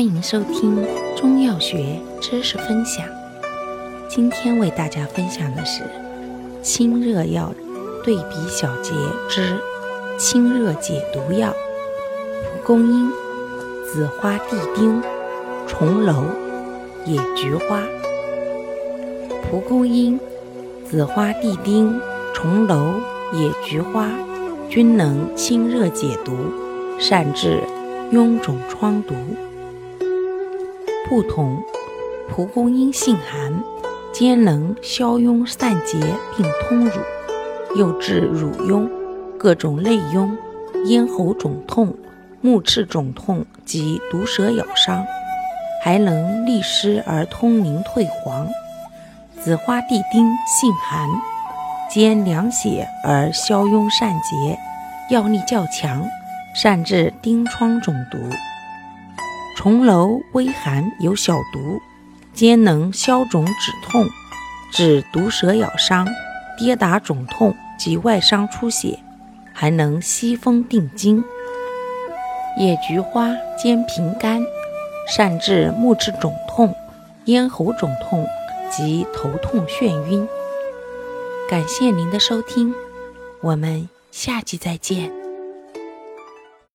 欢迎收听中药学知识分享。今天为大家分享的是清热药对比小节之清热解毒药：蒲公英、紫花地丁、重楼、野菊花。蒲公英、紫花地丁、重楼、野菊花均能清热解毒，善治臃肿疮毒。不同，蒲公英性寒，兼能消痈散结并通乳，又治乳痈、各种内痈、咽喉肿痛、目赤肿痛及毒蛇咬伤，还能利湿而通淋退黄。紫花地丁性寒，兼凉血而消痈散结，药力较强，善治疔疮肿毒。重楼微寒有小毒，兼能消肿止痛，治毒蛇咬伤、跌打肿痛及外伤出血，还能息风定惊。野菊花兼平肝，善治目赤肿痛、咽喉肿痛及头痛眩晕。感谢您的收听，我们下期再见。